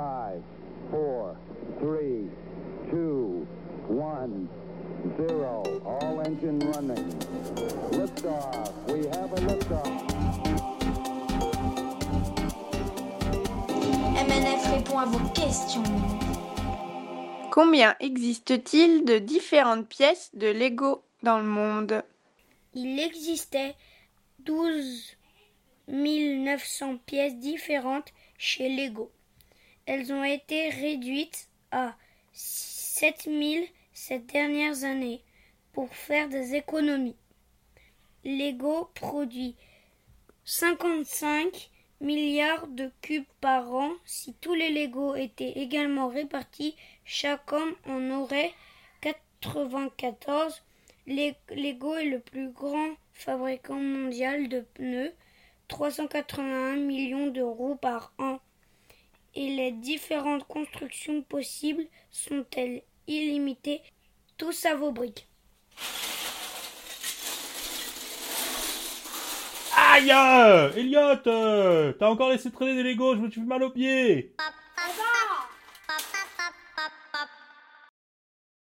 5, 4, 3, 2, 1, 0. All engine running. Liftoff. We have a liftoff. MNF répond à vos questions. Combien existe-t-il de différentes pièces de Lego dans le monde? Il existait 12 900 pièces différentes chez Lego. Elles ont été réduites à 7000 ces dernières années pour faire des économies. Lego produit 55 milliards de cubes par an. Si tous les Lego étaient également répartis, chaque homme en aurait 94. Lego est le plus grand fabricant mondial de pneus, 381 millions d'euros par an. Et les différentes constructions possibles sont-elles illimitées? Tous à vos briques. Aïe! Elliot! T'as encore laissé traîner des Legos, je me suis fait mal aux pieds! Papa